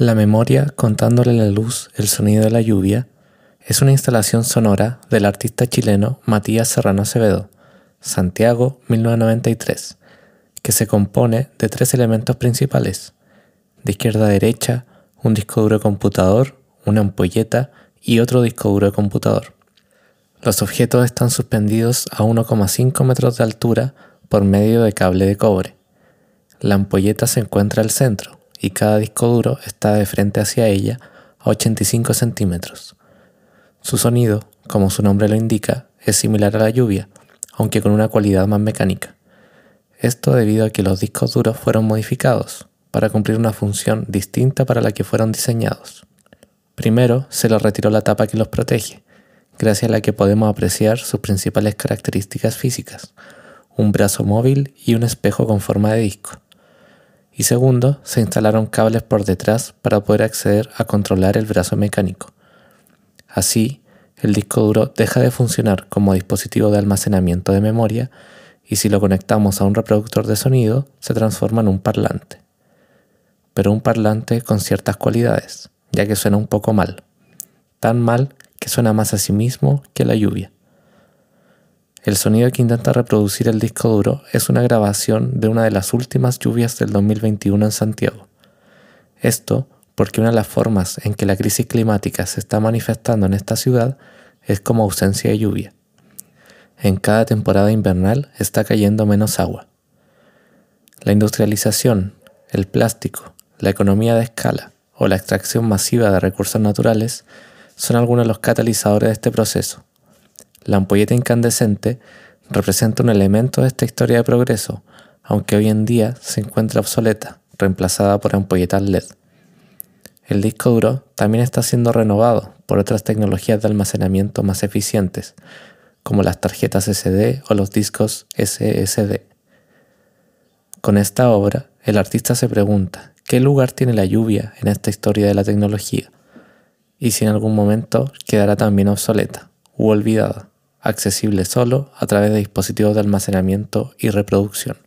La memoria contándole la luz el sonido de la lluvia es una instalación sonora del artista chileno Matías Serrano Acevedo, Santiago 1993, que se compone de tres elementos principales, de izquierda a derecha, un disco duro de computador, una ampolleta y otro disco duro de computador. Los objetos están suspendidos a 1,5 metros de altura por medio de cable de cobre. La ampolleta se encuentra al centro y cada disco duro está de frente hacia ella a 85 centímetros. Su sonido, como su nombre lo indica, es similar a la lluvia, aunque con una cualidad más mecánica. Esto debido a que los discos duros fueron modificados para cumplir una función distinta para la que fueron diseñados. Primero se les retiró la tapa que los protege, gracias a la que podemos apreciar sus principales características físicas, un brazo móvil y un espejo con forma de disco. Y segundo, se instalaron cables por detrás para poder acceder a controlar el brazo mecánico. Así, el disco duro deja de funcionar como dispositivo de almacenamiento de memoria y si lo conectamos a un reproductor de sonido se transforma en un parlante. Pero un parlante con ciertas cualidades, ya que suena un poco mal. Tan mal que suena más a sí mismo que la lluvia. El sonido que intenta reproducir el disco duro es una grabación de una de las últimas lluvias del 2021 en Santiago. Esto porque una de las formas en que la crisis climática se está manifestando en esta ciudad es como ausencia de lluvia. En cada temporada invernal está cayendo menos agua. La industrialización, el plástico, la economía de escala o la extracción masiva de recursos naturales son algunos de los catalizadores de este proceso. La ampolleta incandescente representa un elemento de esta historia de progreso, aunque hoy en día se encuentra obsoleta, reemplazada por ampolletas LED. El disco duro también está siendo renovado por otras tecnologías de almacenamiento más eficientes, como las tarjetas SD o los discos SSD. Con esta obra, el artista se pregunta, ¿qué lugar tiene la lluvia en esta historia de la tecnología? y si en algún momento quedará también obsoleta u olvidada, accesible solo a través de dispositivos de almacenamiento y reproducción.